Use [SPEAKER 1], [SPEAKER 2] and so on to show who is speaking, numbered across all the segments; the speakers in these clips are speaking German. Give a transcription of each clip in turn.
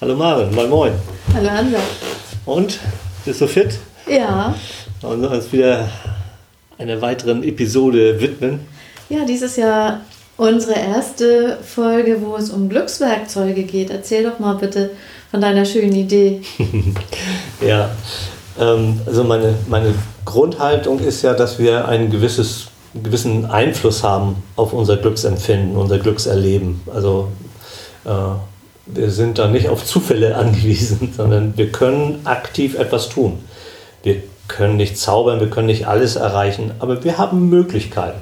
[SPEAKER 1] Hallo Maren, moin moin.
[SPEAKER 2] Hallo Hansa.
[SPEAKER 1] Und? Bist du fit?
[SPEAKER 2] Ja.
[SPEAKER 1] Und uns wieder einer weiteren Episode widmen.
[SPEAKER 2] Ja, dies ist ja unsere erste Folge, wo es um Glückswerkzeuge geht. Erzähl doch mal bitte von deiner schönen Idee.
[SPEAKER 1] ja, ähm, also meine, meine Grundhaltung ist ja, dass wir ein gewisses, einen gewissen Einfluss haben auf unser Glücksempfinden, unser Glückserleben. Also äh, wir sind da nicht auf Zufälle angewiesen, sondern wir können aktiv etwas tun. Wir können nicht zaubern, wir können nicht alles erreichen, aber wir haben Möglichkeiten.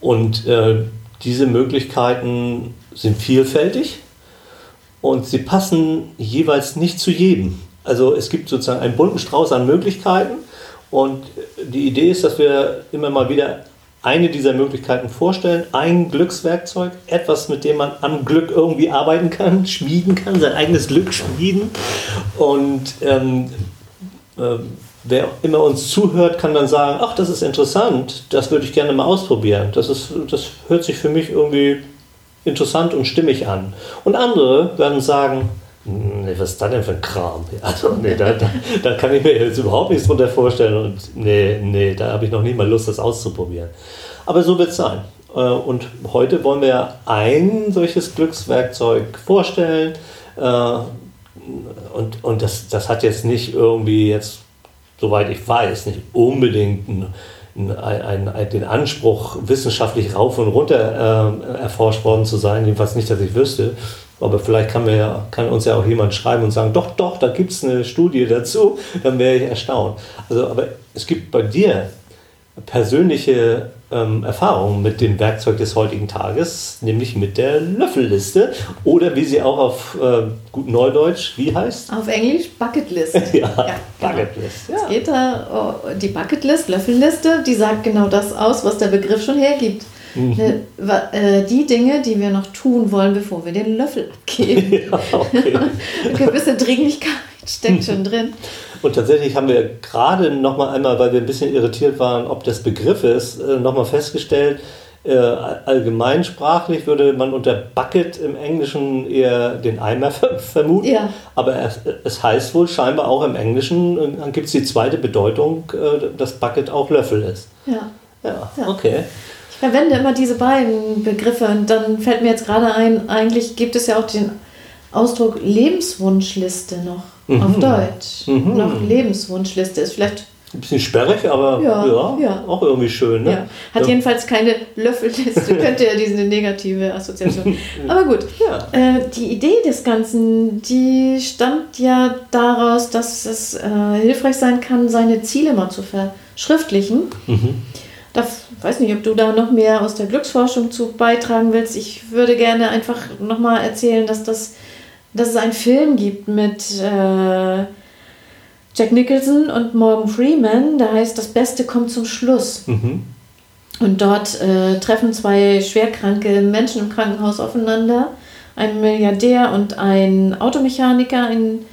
[SPEAKER 1] Und äh, diese Möglichkeiten sind vielfältig und sie passen jeweils nicht zu jedem. Also es gibt sozusagen einen bunten Strauß an Möglichkeiten und die Idee ist, dass wir immer mal wieder eine dieser Möglichkeiten vorstellen, ein Glückswerkzeug, etwas, mit dem man am Glück irgendwie arbeiten kann, schmieden kann, sein eigenes Glück schmieden. Und ähm, äh, wer immer uns zuhört, kann dann sagen, ach, das ist interessant, das würde ich gerne mal ausprobieren. Das, ist, das hört sich für mich irgendwie interessant und stimmig an. Und andere werden sagen, was ist das denn für ein Kram? Also, nee, da, da, da, kann ich mir jetzt überhaupt nichts drunter vorstellen und nee, nee, da habe ich noch nicht mal Lust, das auszuprobieren. Aber so wird es sein. Äh, und heute wollen wir ein solches Glückswerkzeug vorstellen. Äh, und, und das, das hat jetzt nicht irgendwie jetzt, soweit ich weiß, nicht unbedingt ein, ein, ein, den Anspruch, wissenschaftlich rauf und runter äh, erforscht worden zu sein, jedenfalls nicht, dass ich wüsste, aber vielleicht kann, mir, kann uns ja auch jemand schreiben und sagen, doch, doch, da gibt es eine Studie dazu, dann wäre ich erstaunt. Also, aber es gibt bei dir persönliche ähm, Erfahrungen mit dem Werkzeug des heutigen Tages, nämlich mit der Löffelliste oder wie sie auch auf äh, gut Neudeutsch, wie heißt?
[SPEAKER 2] Auf Englisch Bucketlist.
[SPEAKER 1] ja, ja genau. Bucketlist.
[SPEAKER 2] Ja. Es geht da, oh, die Bucketlist, Löffelliste, die sagt genau das aus, was der Begriff schon hergibt. Mhm. Ne, äh, die Dinge, die wir noch tun wollen, bevor wir den Löffel abgeben. Ja, okay. Eine gewisse Dringlichkeit steckt schon drin.
[SPEAKER 1] Und tatsächlich haben wir gerade noch mal einmal, weil wir ein bisschen irritiert waren, ob des Begriffes, äh, noch mal festgestellt, äh, allgemeinsprachlich würde man unter Bucket im Englischen eher den Eimer vermuten. Ja. Aber es, es, heißt wohl scheinbar auch im Englischen, dann gibt es die zweite Bedeutung, dass Bucket auch Löffel ist.
[SPEAKER 2] Ja. Ja, okay verwende immer diese beiden Begriffe und dann fällt mir jetzt gerade ein, eigentlich gibt es ja auch den Ausdruck Lebenswunschliste noch mhm. auf Deutsch. Mhm. Noch Lebenswunschliste ist vielleicht
[SPEAKER 1] ein bisschen sperrig, aber ja, ja, ja. auch irgendwie schön. Ne? Ja.
[SPEAKER 2] Hat jedenfalls keine Löffelliste, könnte ja diese negative Assoziation. aber gut, äh, die Idee des Ganzen, die stammt ja daraus, dass es äh, hilfreich sein kann, seine Ziele mal zu verschriftlichen. Mhm. Da weiß nicht, ob du da noch mehr aus der Glücksforschung zu beitragen willst. Ich würde gerne einfach nochmal erzählen, dass, das, dass es einen Film gibt mit äh, Jack Nicholson und Morgan Freeman, der heißt Das Beste kommt zum Schluss. Mhm. Und dort äh, treffen zwei schwerkranke Menschen im Krankenhaus aufeinander. Ein Milliardär und ein Automechaniker, ein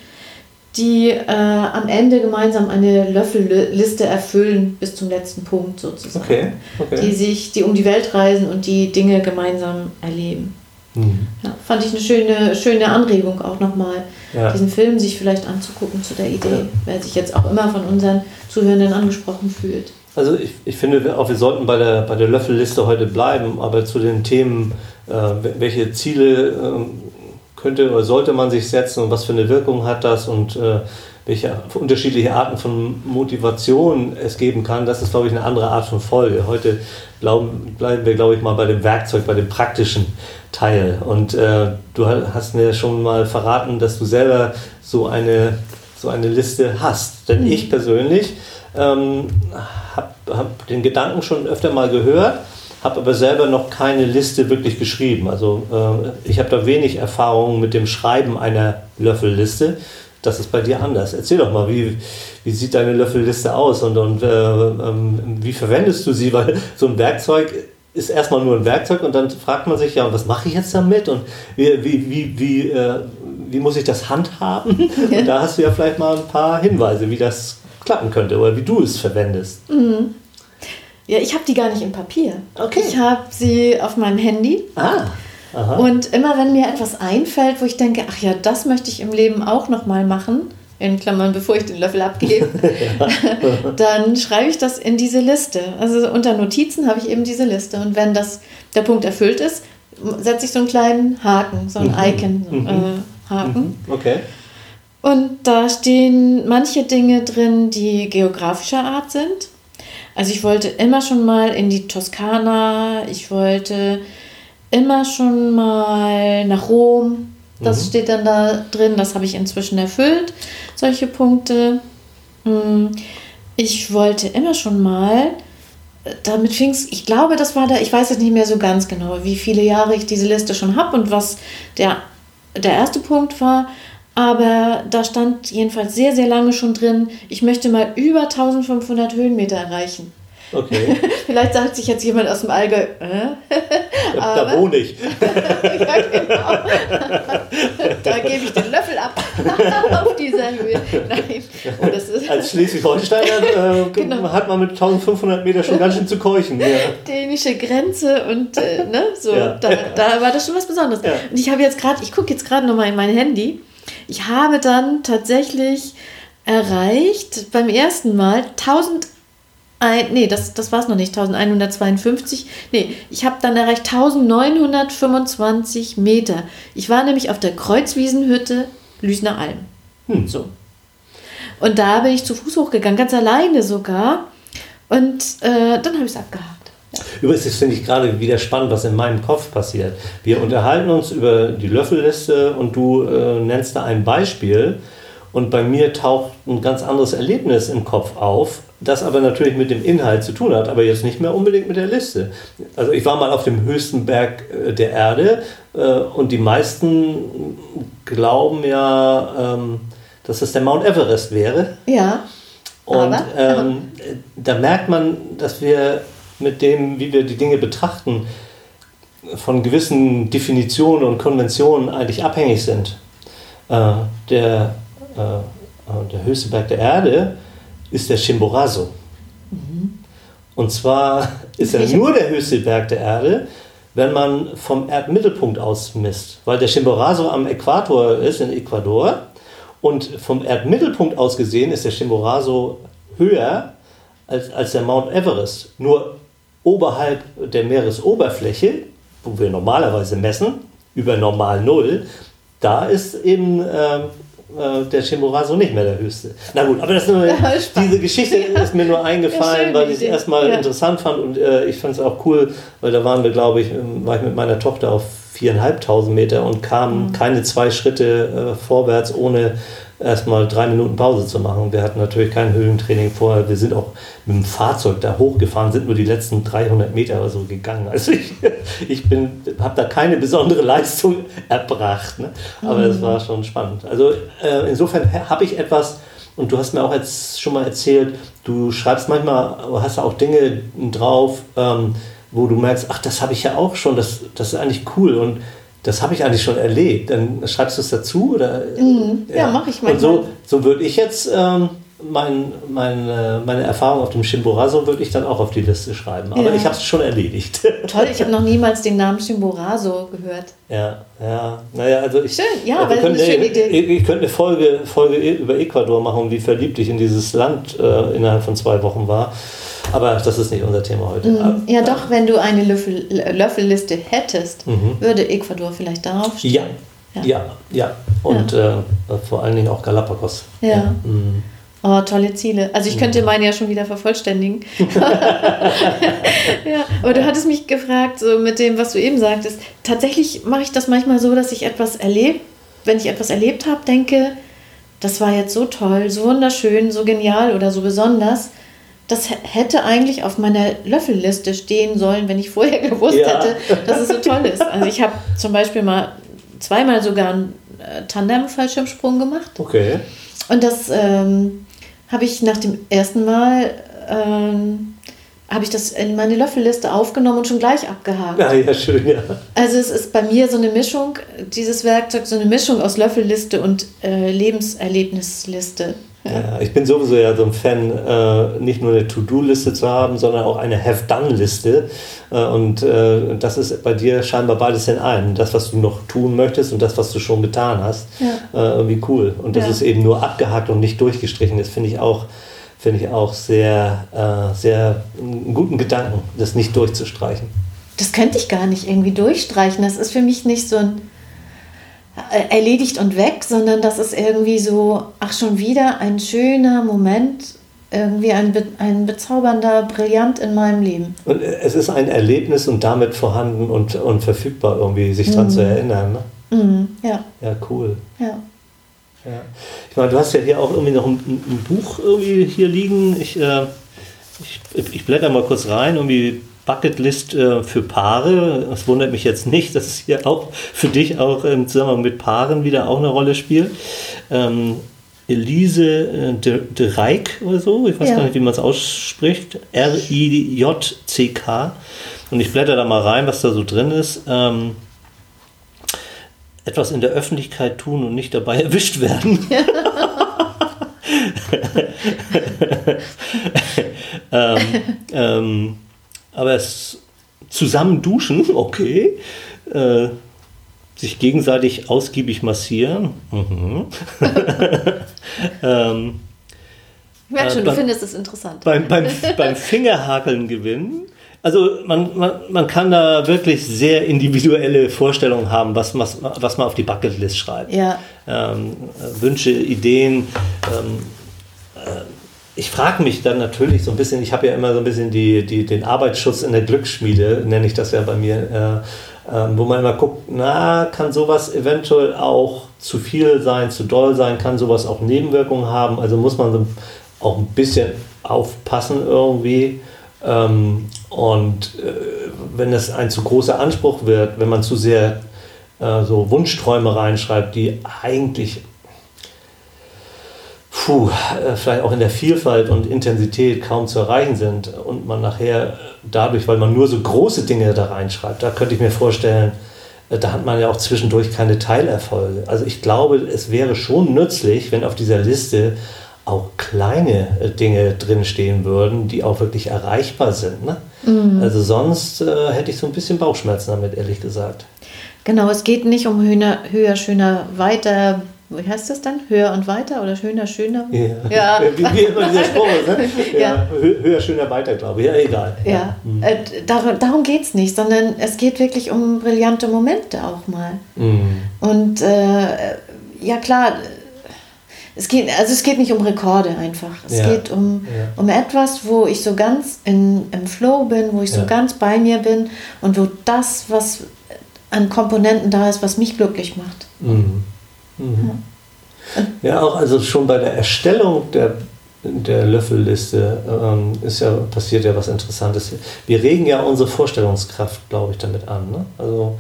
[SPEAKER 2] die äh, am Ende gemeinsam eine Löffelliste erfüllen bis zum letzten Punkt sozusagen. Okay, okay. Die sich, die um die Welt reisen und die Dinge gemeinsam erleben. Mhm. Ja, fand ich eine schöne, schöne Anregung auch nochmal, ja. diesen Film sich vielleicht anzugucken zu der Idee, ja. wer sich jetzt auch immer von unseren Zuhörenden angesprochen fühlt.
[SPEAKER 1] Also ich, ich finde auch, wir sollten bei der, bei der Löffelliste heute bleiben, aber zu den Themen, äh, welche Ziele äh, könnte oder sollte man sich setzen und was für eine Wirkung hat das und äh, welche unterschiedliche Arten von Motivation es geben kann, das ist, glaube ich, eine andere Art von Folge. Heute glauben, bleiben wir, glaube ich, mal bei dem Werkzeug, bei dem praktischen Teil. Und äh, du hast mir schon mal verraten, dass du selber so eine, so eine Liste hast. Denn mhm. ich persönlich ähm, habe hab den Gedanken schon öfter mal gehört habe aber selber noch keine Liste wirklich geschrieben. Also äh, ich habe da wenig Erfahrung mit dem Schreiben einer Löffelliste. Das ist bei dir anders. Erzähl doch mal, wie, wie sieht deine Löffelliste aus und, und äh, ähm, wie verwendest du sie? Weil so ein Werkzeug ist erstmal nur ein Werkzeug und dann fragt man sich, ja, was mache ich jetzt damit und wie, wie, wie, wie, äh, wie muss ich das handhaben? Ja. Und da hast du ja vielleicht mal ein paar Hinweise, wie das klappen könnte oder wie du es verwendest.
[SPEAKER 2] Mhm. Ja, ich habe die gar nicht im Papier. Okay. Ich habe sie auf meinem Handy. Ah. Aha. Und immer wenn mir etwas einfällt, wo ich denke, ach ja, das möchte ich im Leben auch nochmal machen, in Klammern, bevor ich den Löffel abgebe, dann schreibe ich das in diese Liste. Also unter Notizen habe ich eben diese Liste. Und wenn das, der Punkt erfüllt ist, setze ich so einen kleinen Haken, so ein mhm. Icon, mhm. äh.
[SPEAKER 1] Mhm. Okay.
[SPEAKER 2] Und da stehen manche Dinge drin, die geografischer Art sind. Also ich wollte immer schon mal in die Toskana, ich wollte immer schon mal nach Rom. Das mhm. steht dann da drin, das habe ich inzwischen erfüllt, solche Punkte. Hm, ich wollte immer schon mal, damit fing es, ich glaube, das war da, ich weiß jetzt nicht mehr so ganz genau, wie viele Jahre ich diese Liste schon habe und was der, der erste Punkt war. Aber da stand jedenfalls sehr, sehr lange schon drin, ich möchte mal über 1500 Höhenmeter erreichen.
[SPEAKER 1] Okay.
[SPEAKER 2] Vielleicht sagt sich jetzt jemand aus dem Allgäu, äh?
[SPEAKER 1] da, da wohne ich. ja,
[SPEAKER 2] genau. da gebe ich den Löffel ab auf dieser Höhe. Nein.
[SPEAKER 1] Oh, das ist Als Schleswig-Holsteiner äh, genau. hat man mit 1500 Meter schon ganz schön zu keuchen. Ja.
[SPEAKER 2] Dänische Grenze und äh, ne, so, ja. da, da war das schon was Besonderes. Und ich habe jetzt gerade, ich gucke jetzt gerade nochmal in mein Handy ich habe dann tatsächlich erreicht beim ersten Mal 1000 ein, nee, das, das war es noch nicht, 1152. Nee, ich habe dann erreicht 1925 Meter. Ich war nämlich auf der Kreuzwiesenhütte Lüsner Alm. Hm. So. Und da bin ich zu Fuß hochgegangen, ganz alleine sogar. Und äh, dann habe ich es abgehakt.
[SPEAKER 1] Übrigens, das finde ich gerade wieder spannend, was in meinem Kopf passiert. Wir unterhalten uns über die Löffelliste und du äh, nennst da ein Beispiel und bei mir taucht ein ganz anderes Erlebnis im Kopf auf, das aber natürlich mit dem Inhalt zu tun hat, aber jetzt nicht mehr unbedingt mit der Liste. Also ich war mal auf dem höchsten Berg äh, der Erde äh, und die meisten glauben ja, ähm, dass es der Mount Everest wäre.
[SPEAKER 2] Ja.
[SPEAKER 1] Und ähm, da merkt man, dass wir mit dem, wie wir die Dinge betrachten, von gewissen Definitionen und Konventionen eigentlich abhängig sind. Äh, der, äh, äh, der höchste Berg der Erde ist der Chimborazo. Mhm. Und zwar ist er nur der höchste Berg der Erde, wenn man vom Erdmittelpunkt aus misst. Weil der Chimborazo am Äquator ist, in Ecuador. Und vom Erdmittelpunkt aus gesehen ist der Chimborazo höher als, als der Mount Everest. Nur oberhalb der Meeresoberfläche, wo wir normalerweise messen, über normal Null, da ist eben äh, äh, der Chimborazo nicht mehr der höchste. Na gut, aber das nur, ja, diese Geschichte ja. ist mir nur eingefallen, ja, weil ich es erstmal interessant fand und äh, ich fand es auch cool, weil da waren wir, glaube ich, ähm, war ich mit meiner Tochter auf viereinhalbtausend Meter und kamen mhm. keine zwei Schritte äh, vorwärts, ohne erstmal drei Minuten Pause zu machen. Wir hatten natürlich kein Höhentraining vorher. Wir sind auch mit dem Fahrzeug da hochgefahren, sind nur die letzten 300 Meter oder so gegangen. Also ich, ich habe da keine besondere Leistung erbracht. Ne? Aber es mhm. war schon spannend. Also äh, insofern habe ich etwas, und du hast mir auch jetzt schon mal erzählt, du schreibst manchmal, hast auch Dinge drauf, ähm, wo du merkst, ach, das habe ich ja auch schon, das, das ist eigentlich cool. Und das habe ich eigentlich schon erlebt. Dann schreibst du es dazu? Oder?
[SPEAKER 2] Mhm. Ja, ja mache ich
[SPEAKER 1] mal. Und so, so würde ich jetzt ähm, mein, mein, äh, meine Erfahrung auf dem Chimborazo würde ich dann auch auf die Liste schreiben. Aber ja. ich habe es schon erledigt.
[SPEAKER 2] Toll, ich habe noch niemals den Namen Chimborazo gehört.
[SPEAKER 1] Ja, ja. Naja, also ich,
[SPEAKER 2] Schön, ja, weil
[SPEAKER 1] können, eine Idee. Ich, ich könnte eine Folge, Folge über Ecuador machen, wie verliebt ich in dieses Land äh, innerhalb von zwei Wochen war. Aber das ist nicht unser Thema heute.
[SPEAKER 2] Mhm. Ja, doch, wenn du eine Löffel, Löffelliste hättest, mhm. würde Ecuador vielleicht darauf stehen.
[SPEAKER 1] Ja, ja, ja. ja. Und ja. Äh, vor allen Dingen auch Galapagos.
[SPEAKER 2] Ja. ja. Mhm. Oh, tolle Ziele. Also ich könnte mhm. meine ja schon wieder vervollständigen. ja, aber du hattest mich gefragt, so mit dem, was du eben sagtest. Tatsächlich mache ich das manchmal so, dass ich etwas erlebe, wenn ich etwas erlebt habe, denke, das war jetzt so toll, so wunderschön, so genial oder so besonders das hätte eigentlich auf meiner Löffelliste stehen sollen, wenn ich vorher gewusst ja. hätte, dass es so toll ist. Also ich habe zum Beispiel mal zweimal sogar einen äh, Tandem-Fallschirmsprung gemacht.
[SPEAKER 1] Okay.
[SPEAKER 2] Und das ähm, habe ich nach dem ersten Mal ähm, habe ich das in meine Löffelliste aufgenommen und schon gleich abgehakt.
[SPEAKER 1] Ja, ja, schön, ja.
[SPEAKER 2] Also es ist bei mir so eine Mischung, dieses Werkzeug, so eine Mischung aus Löffelliste und äh, Lebenserlebnisliste.
[SPEAKER 1] Ja. ich bin sowieso ja so ein Fan, äh, nicht nur eine To-Do-Liste zu haben, sondern auch eine Have-Done-Liste. Äh, und äh, das ist bei dir scheinbar beides in einem. Das, was du noch tun möchtest und das, was du schon getan hast. Ja. Äh, irgendwie cool. Und das ja. ist eben nur abgehakt und nicht durchgestrichen. Das finde ich auch finde ich auch sehr, äh, sehr einen guten Gedanken, das nicht durchzustreichen.
[SPEAKER 2] Das könnte ich gar nicht irgendwie durchstreichen. Das ist für mich nicht so ein erledigt und weg, sondern das ist irgendwie so, ach schon wieder ein schöner Moment, irgendwie ein, ein bezaubernder Brillant in meinem Leben.
[SPEAKER 1] Und äh, es ist ein Erlebnis und damit vorhanden und, und verfügbar, irgendwie sich daran zu mhm. erinnern.
[SPEAKER 2] Ne? Mm, ja.
[SPEAKER 1] Ja, cool.
[SPEAKER 2] Ja.
[SPEAKER 1] Ja. Ich meine, du hast ja hier auch irgendwie noch ein, ein Buch irgendwie hier liegen. Ich, äh, ich, ich blätter mal kurz rein, irgendwie Bucketlist äh, für Paare. Das wundert mich jetzt nicht, dass es hier auch für dich auch im Zusammenhang mit Paaren wieder auch eine Rolle spielt. Ähm, Elise äh, de, Reik oder so, ich weiß ja. gar nicht, wie man es ausspricht. R-I-J-C-K. Und ich blätter da mal rein, was da so drin ist. Ähm, etwas in der Öffentlichkeit tun und nicht dabei erwischt werden. ähm, ähm, aber es zusammen duschen, okay. Äh, sich gegenseitig ausgiebig massieren. Mhm.
[SPEAKER 2] ähm, ich merke schon, äh, du findest es interessant.
[SPEAKER 1] Beim, beim, beim Fingerhakeln gewinnen. Also man, man, man kann da wirklich sehr individuelle Vorstellungen haben, was, was, was man auf die Bucketlist schreibt.
[SPEAKER 2] Ja.
[SPEAKER 1] Ähm, Wünsche, Ideen. Ähm, äh, ich frage mich dann natürlich so ein bisschen, ich habe ja immer so ein bisschen die, die, den Arbeitsschutz in der Glücksschmiede, nenne ich das ja bei mir, äh, äh, wo man immer guckt, na, kann sowas eventuell auch zu viel sein, zu doll sein, kann sowas auch Nebenwirkungen haben, also muss man so auch ein bisschen aufpassen irgendwie. Ähm, und äh, wenn es ein zu großer Anspruch wird, wenn man zu sehr äh, so Wunschträume reinschreibt, die eigentlich puh, äh, vielleicht auch in der Vielfalt und Intensität kaum zu erreichen sind und man nachher dadurch, weil man nur so große Dinge da reinschreibt, da könnte ich mir vorstellen, äh, da hat man ja auch zwischendurch keine Teilerfolge. Also ich glaube, es wäre schon nützlich, wenn auf dieser Liste auch kleine äh, Dinge drinstehen würden, die auch wirklich erreichbar sind. Ne? Mhm. Also sonst äh, hätte ich so ein bisschen Bauchschmerzen damit, ehrlich gesagt.
[SPEAKER 2] Genau, es geht nicht um höher, höher schöner, weiter, wie heißt das dann? Höher und weiter oder schöner, schöner?
[SPEAKER 1] Ja, ja. wie, wie immer dieser Spruch ne? ja. ja. Höher, schöner, weiter, glaube ich. Ja, egal.
[SPEAKER 2] Ja, ja. Mhm. Äh, darum, darum geht es nicht, sondern es geht wirklich um brillante Momente auch mal. Mhm. Und äh, ja klar, es geht, also es geht nicht um Rekorde einfach. Es ja. geht um, um etwas, wo ich so ganz in, im Flow bin, wo ich so ganz bei mir bin und wo das, was an Komponenten da ist, was mich glücklich macht.
[SPEAKER 1] Mhm. Mhm. Ja. auch also schon bei der Erstellung der, der Löffelliste ähm, ist ja, passiert ja was Interessantes. Wir regen ja unsere Vorstellungskraft, glaube ich, damit an. Ne? Also,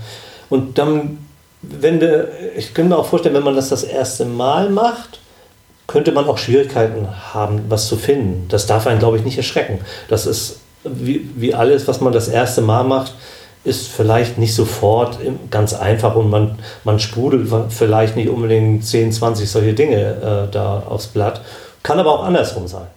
[SPEAKER 1] und dann, wenn der, ich könnte mir auch vorstellen, wenn man das das erste Mal macht, könnte man auch Schwierigkeiten haben, was zu finden. Das darf einen, glaube ich, nicht erschrecken. Das ist wie, wie alles, was man das erste Mal macht, ist vielleicht nicht sofort ganz einfach und man, man sprudelt vielleicht nicht unbedingt 10, 20 solche Dinge äh, da aufs Blatt. Kann aber auch andersrum sein.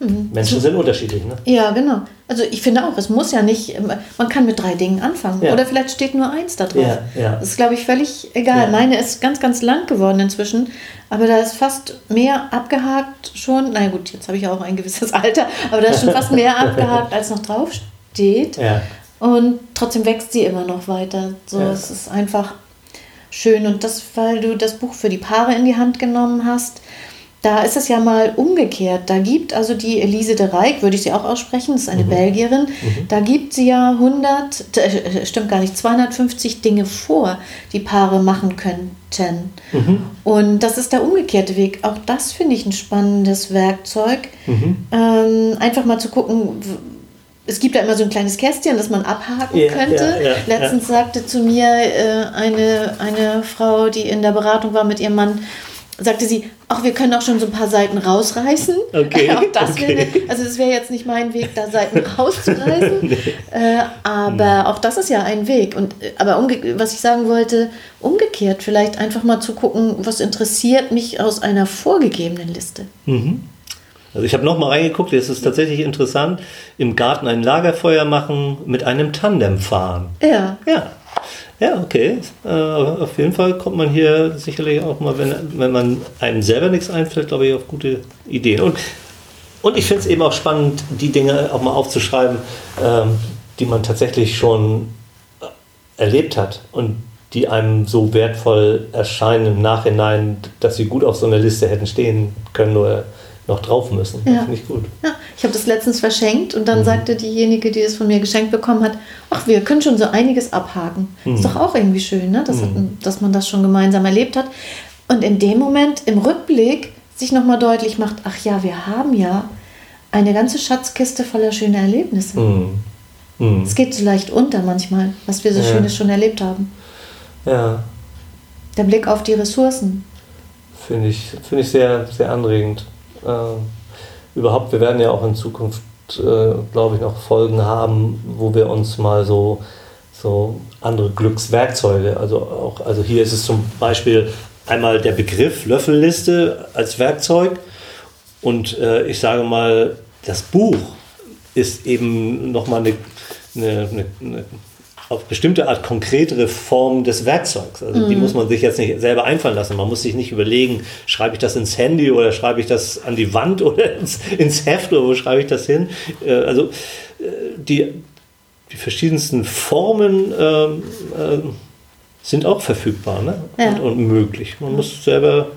[SPEAKER 1] Mhm. Menschen sind unterschiedlich, ne?
[SPEAKER 2] Ja, genau. Also ich finde auch, es muss ja nicht, man kann mit drei Dingen anfangen. Ja. Oder vielleicht steht nur eins da drauf. Ja, ja. Das ist, glaube ich, völlig egal. Meine ist ganz, ganz lang geworden inzwischen, aber da ist fast mehr abgehakt schon. Na gut, jetzt habe ich auch ein gewisses Alter, aber da ist schon fast mehr abgehakt, als noch drauf steht.
[SPEAKER 1] Ja.
[SPEAKER 2] Und trotzdem wächst sie immer noch weiter. So, es ist einfach schön. Und das, weil du das Buch für die Paare in die Hand genommen hast, da ist es ja mal umgekehrt. Da gibt also die Elise de Rijk, würde ich sie auch aussprechen, das ist eine mhm. Belgierin, mhm. da gibt sie ja 100, äh, stimmt gar nicht, 250 Dinge vor, die Paare machen könnten. Mhm. Und das ist der umgekehrte Weg. Auch das finde ich ein spannendes Werkzeug. Mhm. Ähm, einfach mal zu gucken, es gibt ja immer so ein kleines Kästchen, das man abhaken ja, könnte. Ja, ja, Letztens sagte zu mir äh, eine, eine Frau, die in der Beratung war mit ihrem Mann, sagte sie, ach, wir können auch schon so ein paar Seiten rausreißen.
[SPEAKER 1] Okay.
[SPEAKER 2] auch das
[SPEAKER 1] okay.
[SPEAKER 2] wäre, also es wäre jetzt nicht mein Weg, da Seiten rauszureißen. nee. äh, aber hm. auch das ist ja ein Weg. Und äh, aber was ich sagen wollte, umgekehrt, vielleicht einfach mal zu gucken, was interessiert mich aus einer vorgegebenen Liste.
[SPEAKER 1] Mhm. Also ich habe noch mal reingeguckt, es ist tatsächlich interessant, im Garten ein Lagerfeuer machen, mit einem Tandem fahren.
[SPEAKER 2] Ja.
[SPEAKER 1] Ja. Ja, okay. Äh, auf jeden Fall kommt man hier sicherlich auch mal, wenn, wenn man einem selber nichts einfällt, glaube ich, auf gute Ideen. Und, und ich finde es eben auch spannend, die Dinge auch mal aufzuschreiben, ähm, die man tatsächlich schon erlebt hat und die einem so wertvoll erscheinen im Nachhinein, dass sie gut auf so einer Liste hätten stehen können oder noch drauf müssen.
[SPEAKER 2] Ja.
[SPEAKER 1] Finde ich gut.
[SPEAKER 2] Ja, ich habe das letztens verschenkt und dann mhm. sagte diejenige, die es von mir geschenkt bekommen hat, ach, wir können schon so einiges abhaken. Mhm. Ist doch auch irgendwie schön, ne? dass, mhm. dass man das schon gemeinsam erlebt hat. Und in dem Moment, im Rückblick, sich nochmal deutlich macht, ach ja, wir haben ja eine ganze Schatzkiste voller schöner Erlebnisse.
[SPEAKER 1] Mhm. Mhm.
[SPEAKER 2] Es geht so leicht unter manchmal, was wir so ja. Schönes schon erlebt haben.
[SPEAKER 1] Ja.
[SPEAKER 2] Der Blick auf die Ressourcen.
[SPEAKER 1] Finde ich, find ich sehr, sehr anregend. Äh, überhaupt, wir werden ja auch in Zukunft, äh, glaube ich, noch Folgen haben, wo wir uns mal so, so andere Glückswerkzeuge, also auch, also hier ist es zum Beispiel einmal der Begriff Löffelliste als Werkzeug und äh, ich sage mal, das Buch ist eben nochmal eine, eine, eine, eine auf bestimmte Art konkretere Form des Werkzeugs. Also mhm. die muss man sich jetzt nicht selber einfallen lassen. Man muss sich nicht überlegen, schreibe ich das ins Handy oder schreibe ich das an die Wand oder ins, ins Heft oder wo schreibe ich das hin. Äh, also äh, die, die verschiedensten Formen ähm, äh, sind auch verfügbar ne? Ja. Und, und, möglich. Man muss selber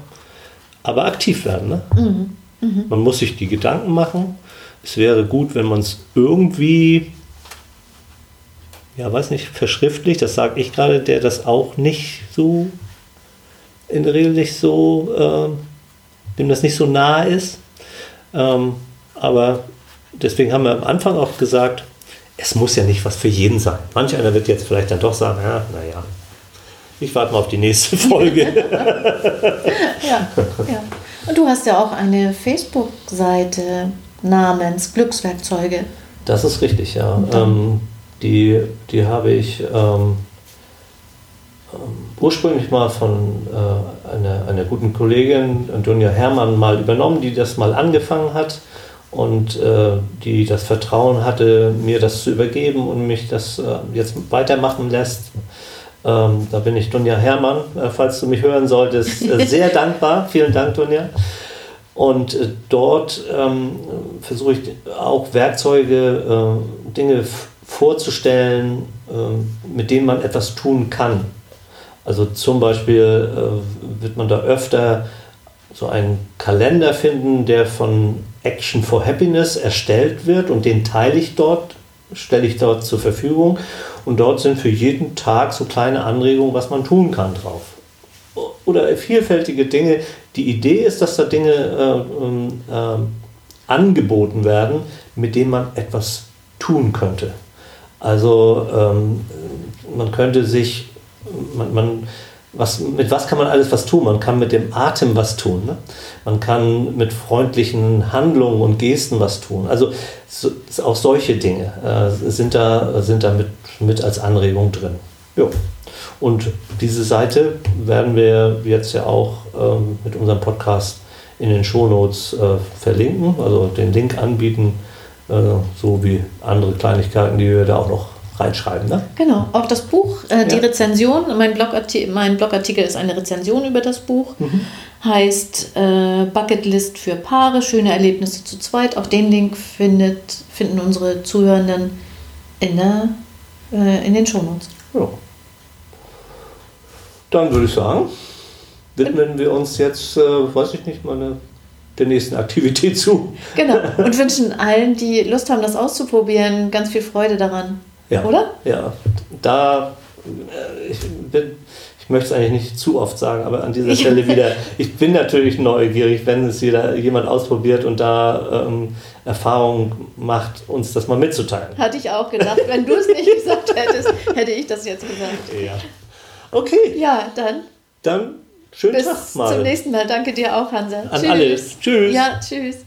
[SPEAKER 1] aber aktiv werden. Ne? Mhm. Mhm. Man muss sich die Gedanken machen. Es wäre gut, wenn man es irgendwie ja, weiß nicht, verschriftlicht, das sage ich gerade, der das auch nicht so, in der Regel nicht so, äh, dem das nicht so nahe ist. Ähm, aber deswegen haben wir am Anfang auch gesagt, es muss ja nicht was für jeden sein. Manch einer wird jetzt vielleicht dann doch sagen, ja, naja, ich warte mal auf die nächste Folge.
[SPEAKER 2] ja, ja. Und du hast ja auch eine Facebook-Seite namens Glückswerkzeuge.
[SPEAKER 1] Das ist richtig, ja. Ähm, die, die habe ich ähm, ähm, ursprünglich mal von äh, einer, einer guten Kollegin, Antonia Herrmann, mal übernommen, die das mal angefangen hat und äh, die das Vertrauen hatte, mir das zu übergeben und mich das äh, jetzt weitermachen lässt. Ähm, da bin ich Dunja Herrmann, äh, falls du mich hören solltest, äh, sehr dankbar. Vielen Dank, Dunja. Und äh, dort ähm, versuche ich auch Werkzeuge, Dinge vorzustellen, äh, mit denen man etwas tun kann. Also zum Beispiel äh, wird man da öfter so einen Kalender finden, der von Action for Happiness erstellt wird und den teile ich dort, stelle ich dort zur Verfügung und dort sind für jeden Tag so kleine Anregungen, was man tun kann drauf. Oder vielfältige Dinge. Die Idee ist, dass da Dinge äh, ähm, äh, angeboten werden, mit denen man etwas tun könnte. Also ähm, man könnte sich, man, man, was, mit was kann man alles was tun? Man kann mit dem Atem was tun. Ne? Man kann mit freundlichen Handlungen und Gesten was tun. Also so, auch solche Dinge äh, sind da, sind da mit, mit als Anregung drin. Jo. Und diese Seite werden wir jetzt ja auch ähm, mit unserem Podcast in den Shownotes äh, verlinken, also den Link anbieten so wie andere Kleinigkeiten, die wir da auch noch reinschreiben. Ne?
[SPEAKER 2] Genau, auch das Buch, äh, die ja. Rezension, mein, Blogartikel, mein Blogartikel ist eine Rezension über das Buch, mhm. heißt äh, Bucketlist für Paare, schöne Erlebnisse zu zweit. Auch den Link findet, finden unsere Zuhörenden in, der, äh, in den Shownotes.
[SPEAKER 1] Ja. Dann würde ich sagen, widmen wir uns jetzt, äh, weiß ich nicht, mal eine der nächsten Aktivität zu.
[SPEAKER 2] Genau. Und wünschen allen, die Lust haben, das auszuprobieren, ganz viel Freude daran.
[SPEAKER 1] Ja.
[SPEAKER 2] Oder?
[SPEAKER 1] Ja. Da, äh, ich, bin, ich möchte es eigentlich nicht zu oft sagen, aber an dieser Stelle wieder, ich bin natürlich neugierig, wenn es jeder, jemand ausprobiert und da ähm, Erfahrung macht, uns das mal mitzuteilen.
[SPEAKER 2] Hatte ich auch gedacht. Wenn du es nicht gesagt hättest, hätte ich das jetzt gesagt.
[SPEAKER 1] Ja. Okay.
[SPEAKER 2] Ja, dann.
[SPEAKER 1] Dann schönen
[SPEAKER 2] Bis
[SPEAKER 1] Tag mal.
[SPEAKER 2] zum nächsten Mal. Danke dir auch, Hansa.
[SPEAKER 1] An alle. Tschüss.
[SPEAKER 2] Ja, tschüss.